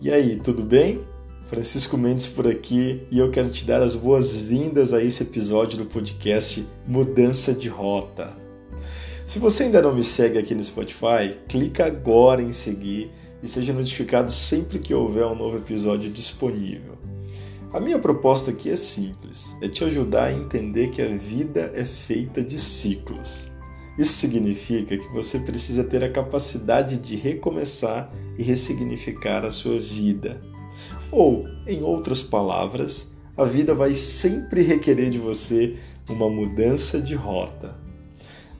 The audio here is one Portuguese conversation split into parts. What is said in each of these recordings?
E aí, tudo bem? Francisco Mendes por aqui e eu quero te dar as boas-vindas a esse episódio do podcast Mudança de Rota. Se você ainda não me segue aqui no Spotify, clica agora em seguir e seja notificado sempre que houver um novo episódio disponível. A minha proposta aqui é simples: é te ajudar a entender que a vida é feita de ciclos. Isso significa que você precisa ter a capacidade de recomeçar e ressignificar a sua vida. Ou, em outras palavras, a vida vai sempre requerer de você uma mudança de rota.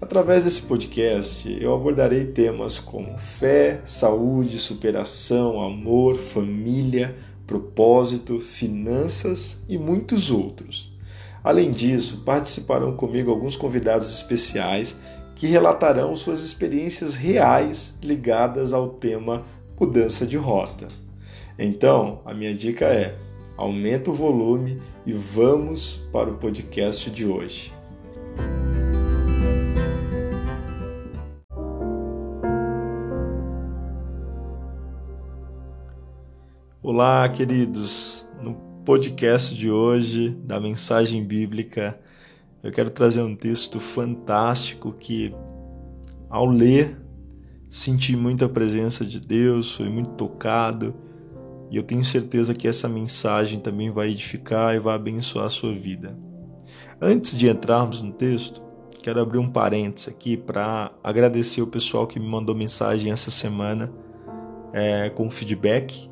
Através desse podcast, eu abordarei temas como fé, saúde, superação, amor, família, propósito, finanças e muitos outros. Além disso, participarão comigo alguns convidados especiais que relatarão suas experiências reais ligadas ao tema mudança de rota. Então, a minha dica é: aumenta o volume e vamos para o podcast de hoje. Olá, queridos. No podcast de hoje da mensagem bíblica, eu quero trazer um texto fantástico que, ao ler, senti muita presença de Deus, fui muito tocado e eu tenho certeza que essa mensagem também vai edificar e vai abençoar a sua vida. Antes de entrarmos no texto, quero abrir um parênteses aqui para agradecer o pessoal que me mandou mensagem essa semana é, com feedback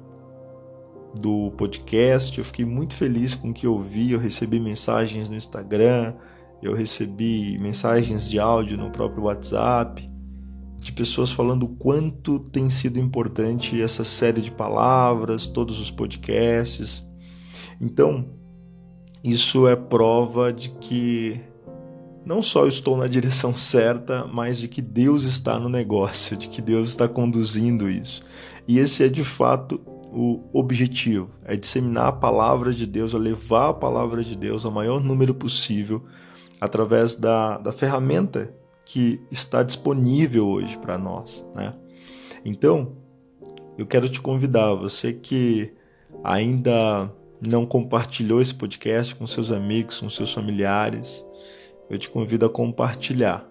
do podcast. Eu fiquei muito feliz com o que eu vi. Eu recebi mensagens no Instagram, eu recebi mensagens de áudio no próprio WhatsApp, de pessoas falando o quanto tem sido importante essa série de palavras, todos os podcasts. Então, isso é prova de que não só eu estou na direção certa, mas de que Deus está no negócio, de que Deus está conduzindo isso. E esse é de fato o objetivo é disseminar a palavra de Deus, é levar a palavra de Deus ao maior número possível através da, da ferramenta que está disponível hoje para nós. Né? Então, eu quero te convidar, você que ainda não compartilhou esse podcast com seus amigos, com seus familiares, eu te convido a compartilhar,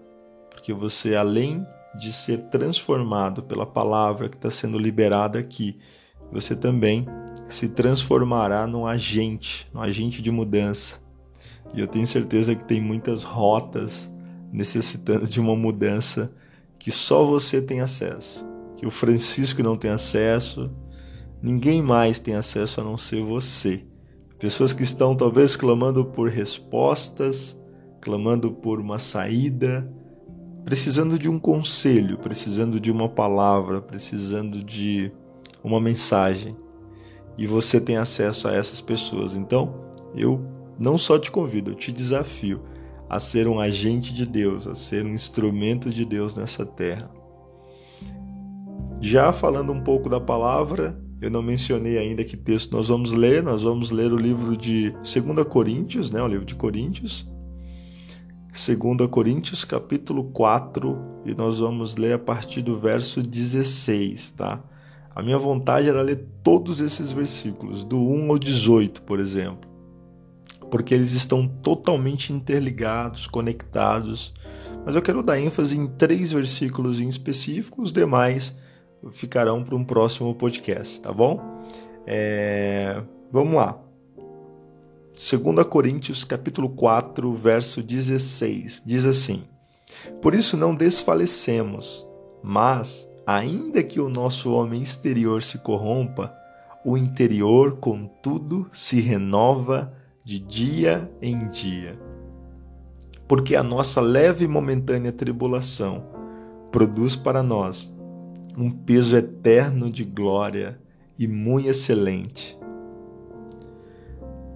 porque você, além de ser transformado pela palavra que está sendo liberada aqui, você também se transformará num agente, num agente de mudança. E eu tenho certeza que tem muitas rotas necessitando de uma mudança que só você tem acesso, que o Francisco não tem acesso, ninguém mais tem acesso a não ser você. Pessoas que estão talvez clamando por respostas, clamando por uma saída, precisando de um conselho, precisando de uma palavra, precisando de uma mensagem e você tem acesso a essas pessoas. Então, eu não só te convido, eu te desafio a ser um agente de Deus, a ser um instrumento de Deus nessa terra. Já falando um pouco da palavra, eu não mencionei ainda que texto nós vamos ler. Nós vamos ler o livro de 2 Coríntios, né, o livro de Coríntios. 2 Coríntios, capítulo 4, e nós vamos ler a partir do verso 16, tá? A minha vontade era ler todos esses versículos, do 1 ao 18, por exemplo, porque eles estão totalmente interligados, conectados. Mas eu quero dar ênfase em três versículos em específico, os demais ficarão para um próximo podcast, tá bom? É... Vamos lá. 2 Coríntios capítulo 4, verso 16, diz assim: Por isso não desfalecemos, mas Ainda que o nosso homem exterior se corrompa, o interior, contudo, se renova de dia em dia. Porque a nossa leve e momentânea tribulação produz para nós um peso eterno de glória e muito excelente.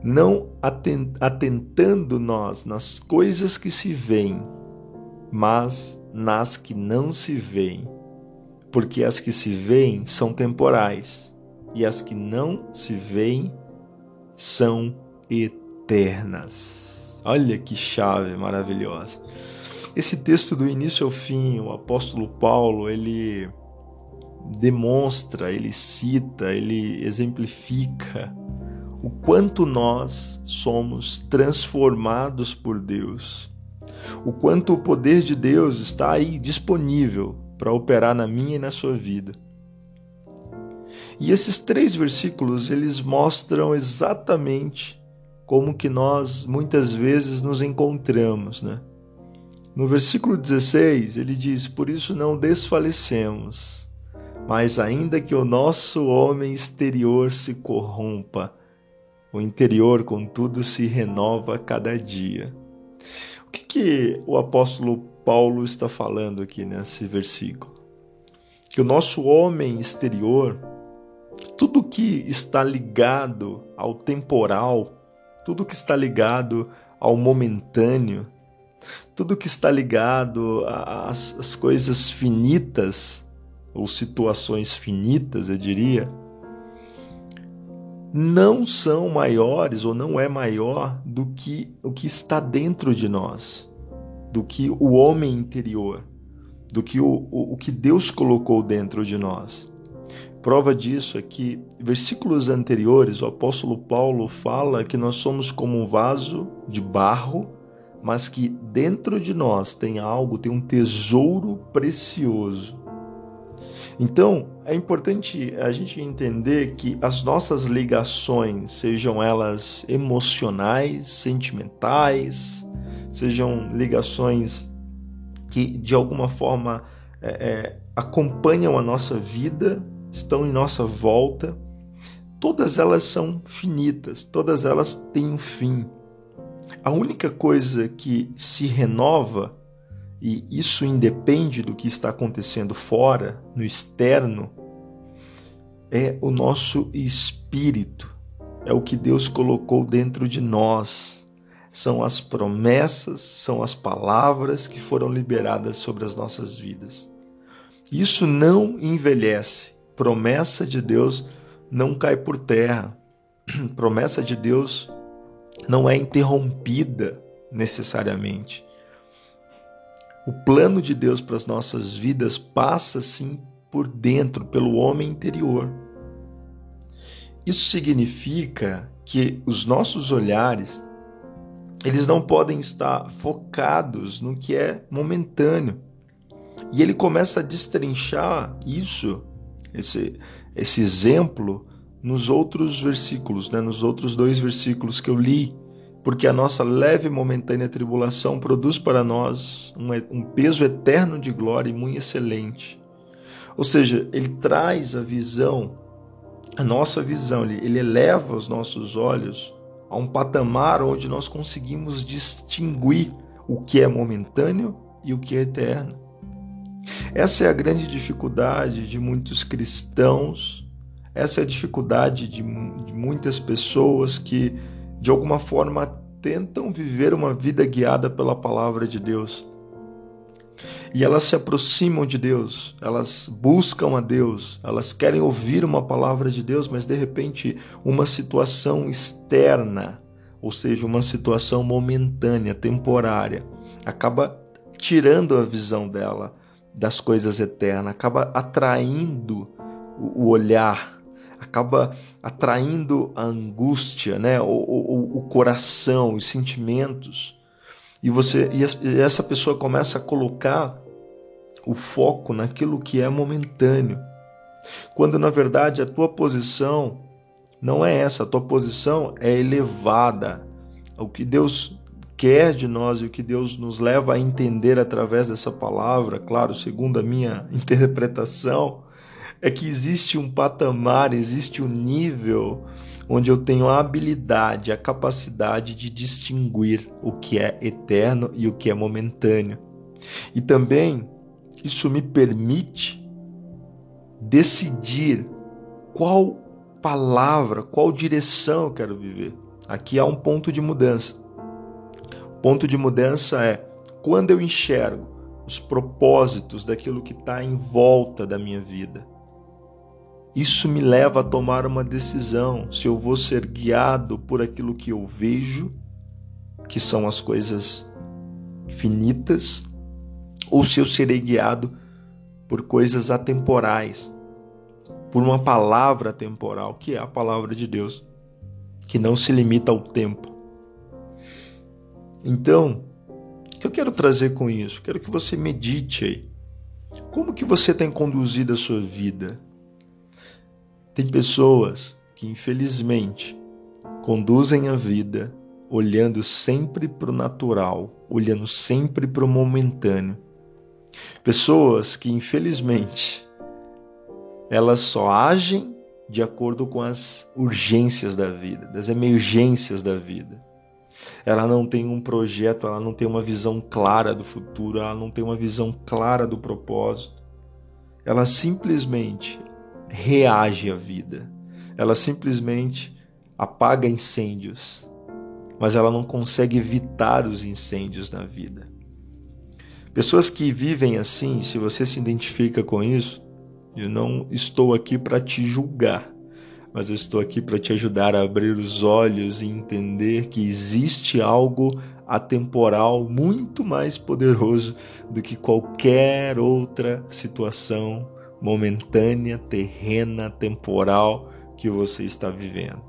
Não atentando nós nas coisas que se veem, mas nas que não se veem porque as que se veem são temporais e as que não se veem são eternas. Olha que chave maravilhosa. Esse texto do início ao fim, o apóstolo Paulo, ele demonstra, ele cita, ele exemplifica o quanto nós somos transformados por Deus, o quanto o poder de Deus está aí disponível para operar na minha e na sua vida. E esses três versículos, eles mostram exatamente como que nós muitas vezes nos encontramos, né? No versículo 16, ele diz: Por isso não desfalecemos, mas ainda que o nosso homem exterior se corrompa, o interior, contudo, se renova cada dia. O que, que o apóstolo Paulo está falando aqui nesse versículo? Que o nosso homem exterior, tudo que está ligado ao temporal, tudo que está ligado ao momentâneo, tudo que está ligado às, às coisas finitas, ou situações finitas, eu diria, não são maiores ou não é maior do que o que está dentro de nós, do que o homem interior, do que o, o, o que Deus colocou dentro de nós. Prova disso é que, versículos anteriores, o apóstolo Paulo fala que nós somos como um vaso de barro, mas que dentro de nós tem algo, tem um tesouro precioso. Então, é importante a gente entender que as nossas ligações, sejam elas emocionais, sentimentais, sejam ligações que de alguma forma é, é, acompanham a nossa vida, estão em nossa volta, todas elas são finitas, todas elas têm um fim. A única coisa que se renova e isso independe do que está acontecendo fora, no externo, é o nosso espírito, é o que Deus colocou dentro de nós. São as promessas, são as palavras que foram liberadas sobre as nossas vidas. Isso não envelhece. Promessa de Deus não cai por terra. Promessa de Deus não é interrompida necessariamente. O plano de Deus para as nossas vidas passa sim por dentro, pelo homem interior. Isso significa que os nossos olhares eles não podem estar focados no que é momentâneo. E ele começa a destrinchar isso, esse, esse exemplo, nos outros versículos, né? nos outros dois versículos que eu li porque a nossa leve e momentânea tribulação produz para nós um, um peso eterno de glória e muito excelente. Ou seja, ele traz a visão, a nossa visão, ele, ele eleva os nossos olhos a um patamar onde nós conseguimos distinguir o que é momentâneo e o que é eterno. Essa é a grande dificuldade de muitos cristãos, essa é a dificuldade de, de muitas pessoas que de alguma forma tentam viver uma vida guiada pela palavra de Deus. E elas se aproximam de Deus, elas buscam a Deus, elas querem ouvir uma palavra de Deus, mas de repente uma situação externa, ou seja, uma situação momentânea, temporária, acaba tirando a visão dela das coisas eternas, acaba atraindo o olhar acaba atraindo a angústia, né? o, o, o coração, os sentimentos. E você e essa pessoa começa a colocar o foco naquilo que é momentâneo. Quando na verdade a tua posição não é essa, a tua posição é elevada. O que Deus quer de nós e o que Deus nos leva a entender através dessa palavra, claro, segundo a minha interpretação, é que existe um patamar, existe um nível onde eu tenho a habilidade, a capacidade de distinguir o que é eterno e o que é momentâneo. E também isso me permite decidir qual palavra, qual direção eu quero viver. Aqui há um ponto de mudança. Ponto de mudança é quando eu enxergo os propósitos daquilo que está em volta da minha vida isso me leva a tomar uma decisão se eu vou ser guiado por aquilo que eu vejo, que são as coisas finitas, ou se eu serei guiado por coisas atemporais, por uma palavra temporal, que é a palavra de Deus, que não se limita ao tempo. Então, o que eu quero trazer com isso? Quero que você medite aí. Como que você tem conduzido a sua vida? Tem pessoas que, infelizmente, conduzem a vida olhando sempre para o natural, olhando sempre para o momentâneo. Pessoas que, infelizmente, elas só agem de acordo com as urgências da vida, das emergências da vida. Ela não tem um projeto, ela não tem uma visão clara do futuro, ela não tem uma visão clara do propósito. Ela simplesmente reage à vida. Ela simplesmente apaga incêndios, mas ela não consegue evitar os incêndios na vida. Pessoas que vivem assim, se você se identifica com isso, eu não estou aqui para te julgar, mas eu estou aqui para te ajudar a abrir os olhos e entender que existe algo atemporal muito mais poderoso do que qualquer outra situação momentânea, terrena, temporal que você está vivendo.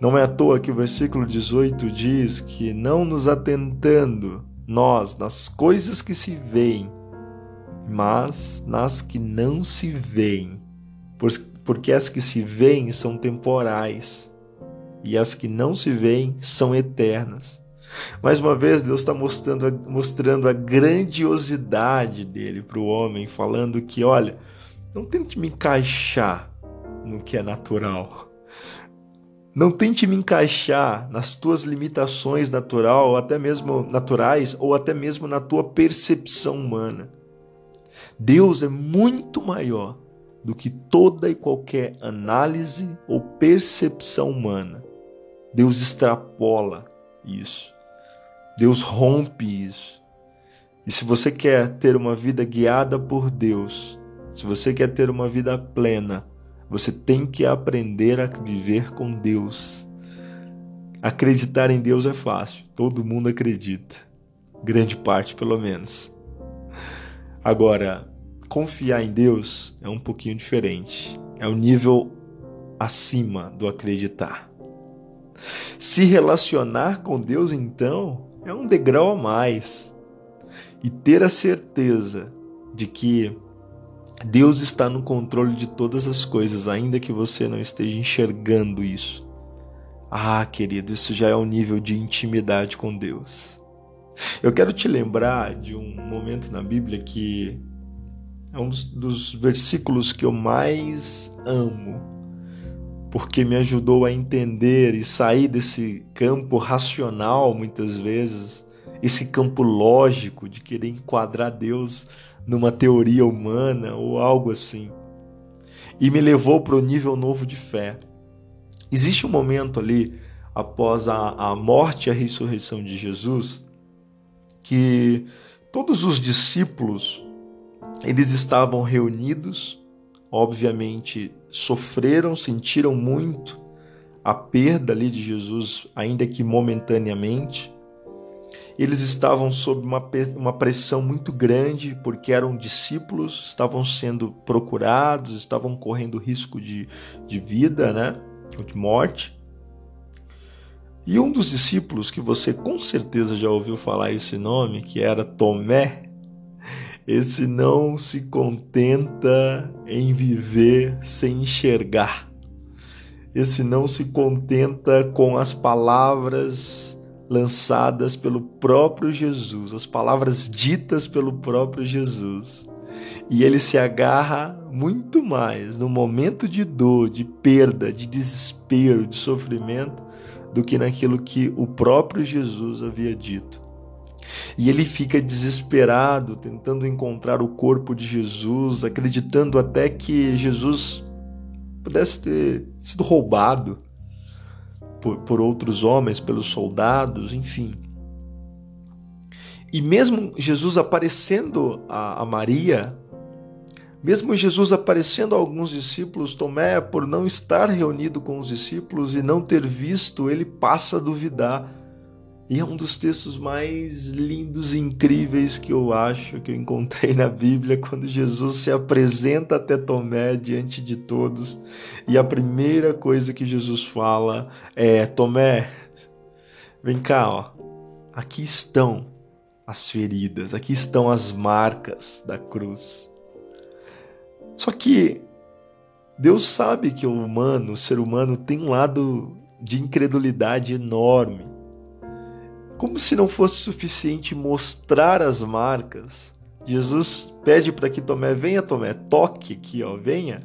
Não é à toa que o versículo 18 diz que não nos atentando nós nas coisas que se veem, mas nas que não se veem, porque as que se veem são temporais e as que não se veem são eternas. Mais uma vez, Deus está mostrando, mostrando a grandiosidade dele para o homem, falando que, olha, não tente me encaixar no que é natural. Não tente me encaixar nas tuas limitações natural, ou até mesmo naturais, ou até mesmo na tua percepção humana. Deus é muito maior do que toda e qualquer análise ou percepção humana. Deus extrapola isso. Deus rompe isso. E se você quer ter uma vida guiada por Deus, se você quer ter uma vida plena, você tem que aprender a viver com Deus. Acreditar em Deus é fácil, todo mundo acredita, grande parte pelo menos. Agora, confiar em Deus é um pouquinho diferente. É o um nível acima do acreditar. Se relacionar com Deus, então, é um degrau a mais. E ter a certeza de que Deus está no controle de todas as coisas, ainda que você não esteja enxergando isso. Ah, querido, isso já é um nível de intimidade com Deus. Eu quero te lembrar de um momento na Bíblia que é um dos, dos versículos que eu mais amo, porque me ajudou a entender e sair desse campo racional, muitas vezes, esse campo lógico de querer enquadrar Deus numa teoria humana ou algo assim. E me levou para o nível novo de fé. Existe um momento ali, após a, a morte e a ressurreição de Jesus, que todos os discípulos eles estavam reunidos, obviamente sofreram, sentiram muito a perda ali de Jesus, ainda que momentaneamente. Eles estavam sob uma, uma pressão muito grande, porque eram discípulos, estavam sendo procurados, estavam correndo risco de, de vida, né? De morte. E um dos discípulos, que você com certeza já ouviu falar esse nome, que era Tomé, esse não se contenta em viver sem enxergar. Esse não se contenta com as palavras lançadas pelo próprio Jesus, as palavras ditas pelo próprio Jesus. E ele se agarra muito mais no momento de dor, de perda, de desespero, de sofrimento, do que naquilo que o próprio Jesus havia dito. E ele fica desesperado, tentando encontrar o corpo de Jesus, acreditando até que Jesus pudesse ter sido roubado por, por outros homens, pelos soldados, enfim. E mesmo Jesus aparecendo a, a Maria, mesmo Jesus aparecendo a alguns discípulos, Tomé, por não estar reunido com os discípulos e não ter visto, ele passa a duvidar E é um dos textos mais lindos e incríveis que eu acho que eu encontrei na Bíblia, quando Jesus se apresenta até Tomé diante de todos. E a primeira coisa que Jesus fala é: Tomé, vem cá, ó. Aqui estão as feridas, aqui estão as marcas da cruz. Só que Deus sabe que o humano, o ser humano, tem um lado de incredulidade enorme. Como se não fosse suficiente mostrar as marcas, Jesus pede para que Tomé venha, Tomé, toque aqui, ó, venha.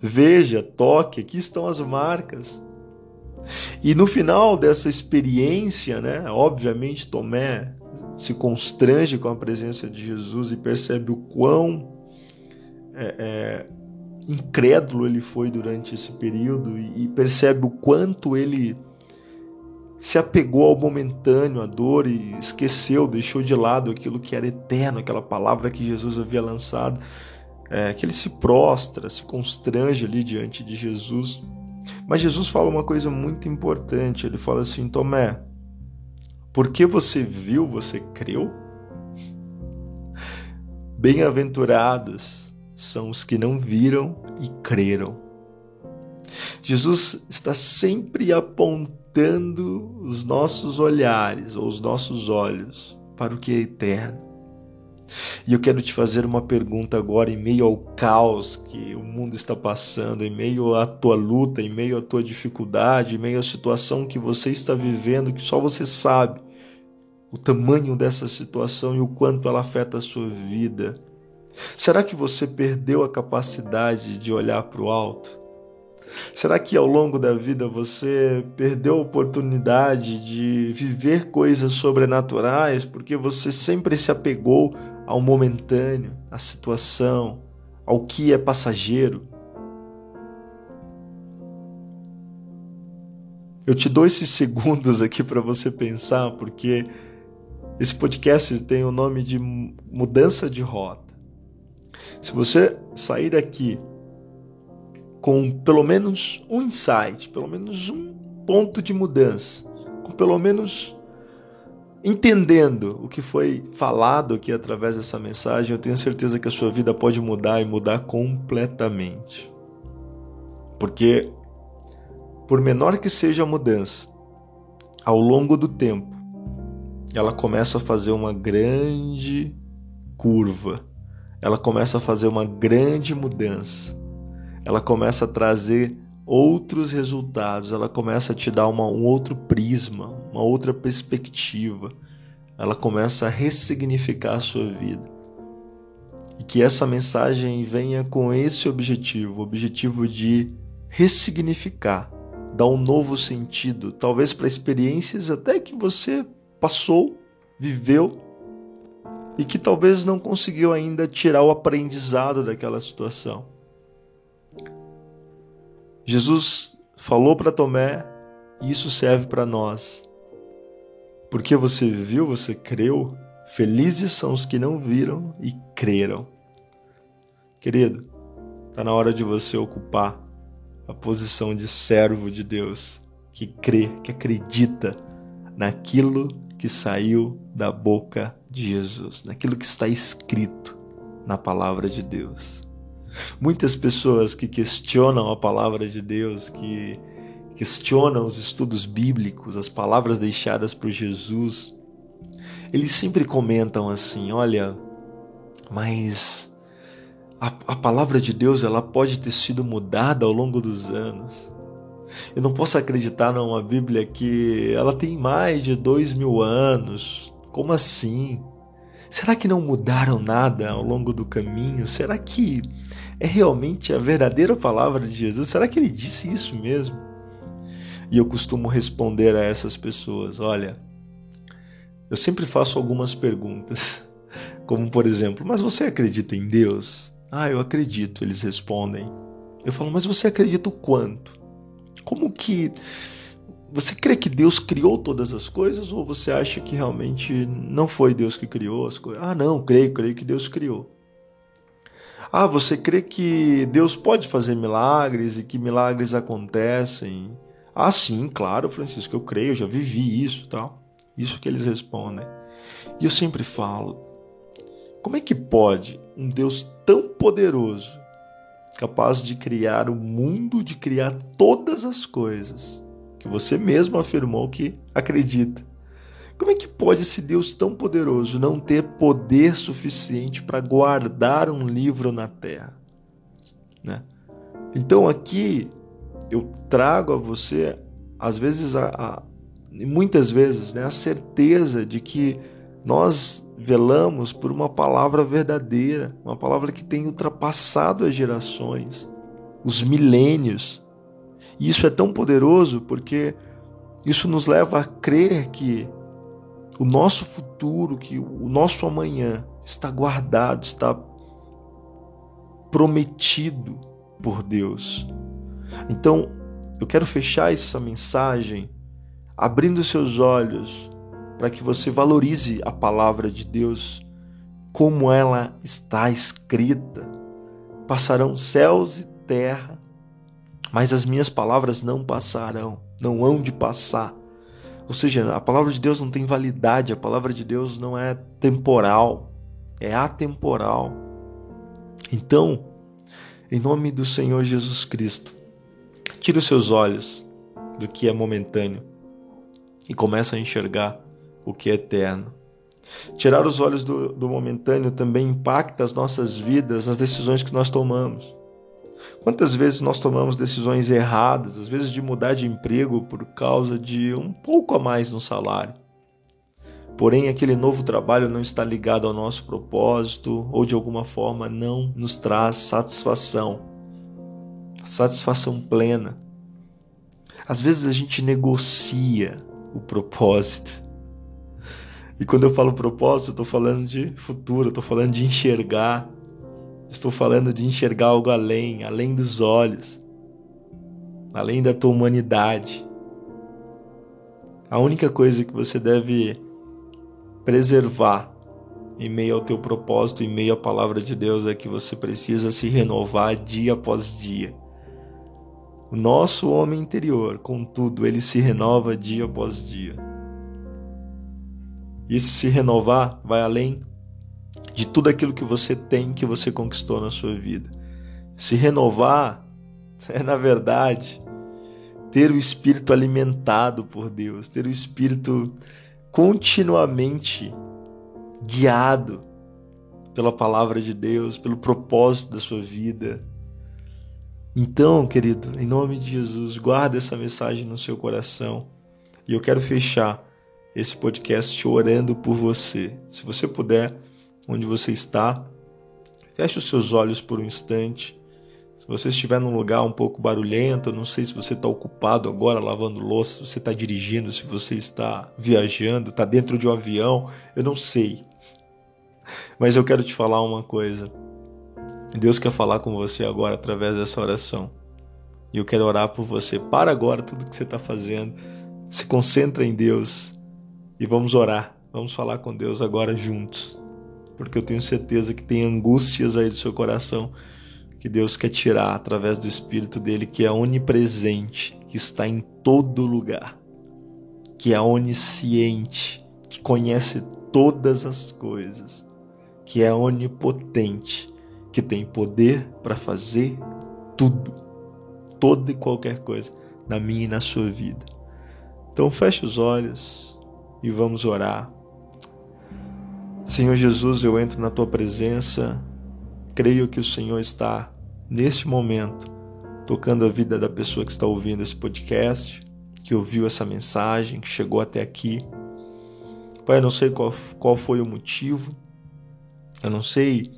Veja, toque, aqui estão as marcas. E no final dessa experiência, né, obviamente Tomé se constrange com a presença de Jesus e percebe o quão é, é, incrédulo ele foi durante esse período e, e percebe o quanto ele se apegou ao momentâneo, à dor e esqueceu, deixou de lado aquilo que era eterno, aquela palavra que Jesus havia lançado, é, que ele se prostra, se constrange ali diante de Jesus. Mas Jesus fala uma coisa muito importante, ele fala assim, Tomé, porque você viu, você creu? Bem-aventurados são os que não viram e creram. Jesus está sempre apontando os nossos olhares ou os nossos olhos para o que é eterno. E eu quero te fazer uma pergunta agora, em meio ao caos que o mundo está passando, em meio à tua luta, em meio à tua dificuldade, em meio à situação que você está vivendo, que só você sabe o tamanho dessa situação e o quanto ela afeta a sua vida. Será que você perdeu a capacidade de olhar para o alto? Será que ao longo da vida você perdeu a oportunidade de viver coisas sobrenaturais porque você sempre se apegou ao momentâneo, à situação, ao que é passageiro? Eu te dou esses segundos aqui para você pensar, porque esse podcast tem o nome de Mudança de Rota. Se você sair daqui com pelo menos um insight, pelo menos um ponto de mudança, com pelo menos entendendo o que foi falado aqui através dessa mensagem, eu tenho certeza que a sua vida pode mudar e mudar completamente. Porque, por menor que seja a mudança, ao longo do tempo, ela começa a fazer uma grande curva, ela começa a fazer uma grande mudança ela começa a trazer outros resultados, ela começa a te dar uma, um outro prisma, uma outra perspectiva, ela começa a ressignificar a sua vida. E que essa mensagem venha com esse objetivo, o objetivo de ressignificar, dar um novo sentido, talvez para experiências até que você passou, viveu e que talvez não conseguiu ainda tirar o aprendizado daquela situação. Jesus falou para Tomé e isso serve para nós. Porque você viu, você creu, felizes são os que não viram e creram. Querido, está na hora de você ocupar a posição de servo de Deus, que crê, que acredita naquilo que saiu da boca de Jesus, naquilo que está escrito na palavra de Deus. Muitas pessoas que questionam a palavra de Deus, que questionam os estudos bíblicos, as palavras deixadas por Jesus, eles sempre comentam assim: olha, mas a, a palavra de Deus ela pode ter sido mudada ao longo dos anos. Eu não posso acreditar numa Bíblia que ela tem mais de dois mil anos. Como assim? Será que não mudaram nada ao longo do caminho? Será que é realmente a verdadeira palavra de Jesus? Será que ele disse isso mesmo? E eu costumo responder a essas pessoas: olha, eu sempre faço algumas perguntas, como por exemplo, mas você acredita em Deus? Ah, eu acredito, eles respondem. Eu falo, mas você acredita o quanto? Como que você crê que Deus criou todas as coisas ou você acha que realmente não foi Deus que criou as coisas? Ah, não, creio, creio que Deus criou. Ah, você crê que Deus pode fazer milagres e que milagres acontecem? Ah, sim, claro, Francisco, eu creio, eu já vivi isso, tal. Isso que eles respondem. E eu sempre falo: como é que pode um Deus tão poderoso, capaz de criar o mundo, de criar todas as coisas, que você mesmo afirmou que acredita? Como é que pode esse Deus tão poderoso não ter poder suficiente para guardar um livro na terra? Né? Então aqui eu trago a você, às vezes, a, a, muitas vezes, né, a certeza de que nós velamos por uma palavra verdadeira, uma palavra que tem ultrapassado as gerações, os milênios. E isso é tão poderoso porque isso nos leva a crer que o nosso futuro, que o nosso amanhã está guardado, está prometido por Deus. Então, eu quero fechar essa mensagem abrindo seus olhos para que você valorize a palavra de Deus como ela está escrita. Passarão céus e terra, mas as minhas palavras não passarão, não hão de passar. Ou seja, a palavra de Deus não tem validade, a palavra de Deus não é temporal, é atemporal. Então, em nome do Senhor Jesus Cristo, tire os seus olhos do que é momentâneo e começa a enxergar o que é eterno. Tirar os olhos do, do momentâneo também impacta as nossas vidas, as decisões que nós tomamos. Quantas vezes nós tomamos decisões erradas, às vezes de mudar de emprego por causa de um pouco a mais no salário? Porém, aquele novo trabalho não está ligado ao nosso propósito ou de alguma forma não nos traz satisfação, satisfação plena. Às vezes a gente negocia o propósito. E quando eu falo propósito, eu estou falando de futuro, estou falando de enxergar Estou falando de enxergar algo além, além dos olhos, além da tua humanidade. A única coisa que você deve preservar em meio ao teu propósito, em meio à palavra de Deus, é que você precisa se renovar dia após dia. O nosso homem interior, contudo, ele se renova dia após dia. E se se renovar vai além de tudo aquilo que você tem, que você conquistou na sua vida. Se renovar é, na verdade, ter o espírito alimentado por Deus, ter o espírito continuamente guiado pela palavra de Deus, pelo propósito da sua vida. Então, querido, em nome de Jesus, guarda essa mensagem no seu coração. E eu quero fechar esse podcast orando por você. Se você puder, onde você está. Feche os seus olhos por um instante. Se você estiver num lugar um pouco barulhento, eu não sei se você está ocupado agora lavando louça, se você está dirigindo, se você está viajando, está dentro de um avião, eu não sei. Mas eu quero te falar uma coisa. Deus quer falar com você agora através dessa oração. E eu quero orar por você. Para agora tudo que você está fazendo. Se concentra em Deus e vamos orar. Vamos falar com Deus agora juntos porque eu tenho certeza que tem angústias aí do seu coração que Deus quer tirar através do Espírito dele, que é onipresente, que está em todo lugar, que é onisciente, que conhece todas as coisas, que é onipotente, que tem poder para fazer tudo, toda e qualquer coisa na minha e na sua vida. Então feche os olhos e vamos orar. Senhor Jesus, eu entro na tua presença, creio que o Senhor está neste momento tocando a vida da pessoa que está ouvindo esse podcast, que ouviu essa mensagem, que chegou até aqui. Pai, eu não sei qual, qual foi o motivo, eu não sei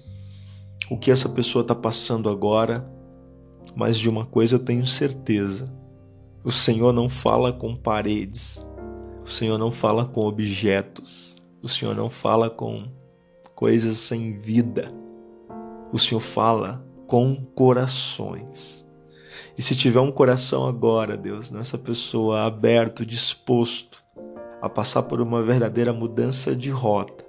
o que essa pessoa está passando agora, mas de uma coisa eu tenho certeza: o Senhor não fala com paredes, o Senhor não fala com objetos, o Senhor não fala com coisas sem vida. O Senhor fala com corações. E se tiver um coração agora, Deus, nessa pessoa aberto, disposto a passar por uma verdadeira mudança de rota,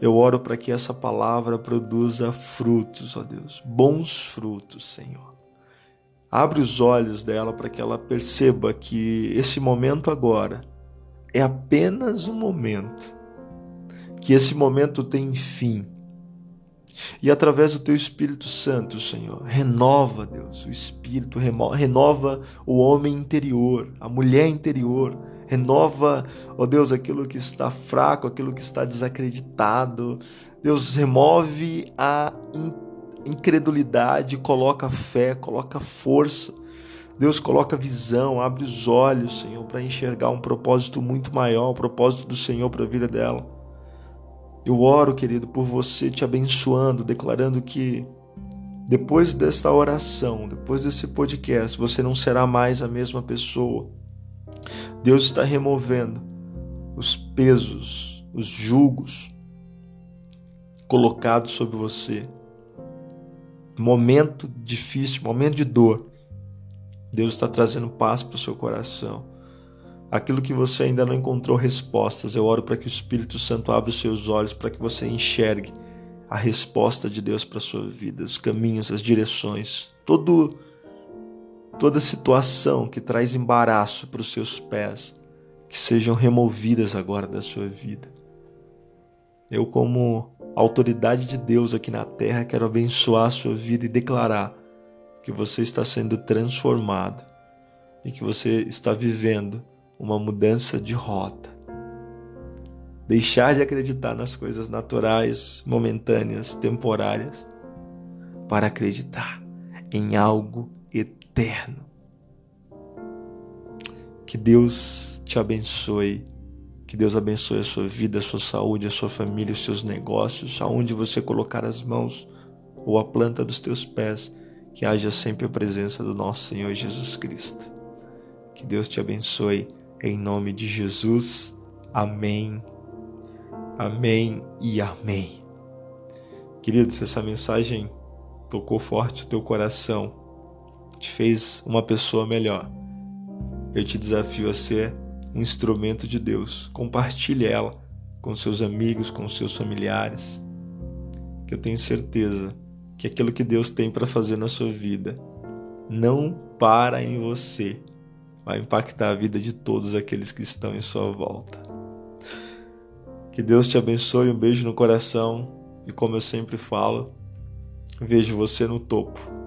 eu oro para que essa palavra produza frutos, ó Deus, bons frutos, Senhor. Abre os olhos dela para que ela perceba que esse momento agora é apenas um momento, que esse momento tem fim. E através do teu Espírito Santo, Senhor, renova, Deus, o espírito, renova o homem interior, a mulher interior, renova, ó Deus, aquilo que está fraco, aquilo que está desacreditado. Deus, remove a incredulidade, coloca fé, coloca força. Deus coloca visão, abre os olhos, Senhor, para enxergar um propósito muito maior, o propósito do Senhor para a vida dela. Eu oro, querido, por você te abençoando, declarando que depois desta oração, depois desse podcast, você não será mais a mesma pessoa. Deus está removendo os pesos, os julgos colocados sobre você. Momento difícil, momento de dor. Deus está trazendo paz para o seu coração. Aquilo que você ainda não encontrou respostas, eu oro para que o Espírito Santo abra os seus olhos para que você enxergue a resposta de Deus para sua vida, os caminhos, as direções, todo, toda situação que traz embaraço para os seus pés, que sejam removidas agora da sua vida. Eu, como autoridade de Deus aqui na terra, quero abençoar a sua vida e declarar que você está sendo transformado e que você está vivendo uma mudança de rota. Deixar de acreditar nas coisas naturais, momentâneas, temporárias, para acreditar em algo eterno. Que Deus te abençoe. Que Deus abençoe a sua vida, a sua saúde, a sua família, os seus negócios, aonde você colocar as mãos ou a planta dos teus pés que haja sempre a presença do nosso Senhor Jesus Cristo. Que Deus te abençoe em nome de Jesus. Amém. Amém e amém. Querido, se essa mensagem tocou forte o teu coração, te fez uma pessoa melhor, eu te desafio a ser um instrumento de Deus. Compartilhe ela com seus amigos, com seus familiares, que eu tenho certeza que aquilo que Deus tem para fazer na sua vida não para em você, vai impactar a vida de todos aqueles que estão em sua volta. Que Deus te abençoe, um beijo no coração e como eu sempre falo, vejo você no topo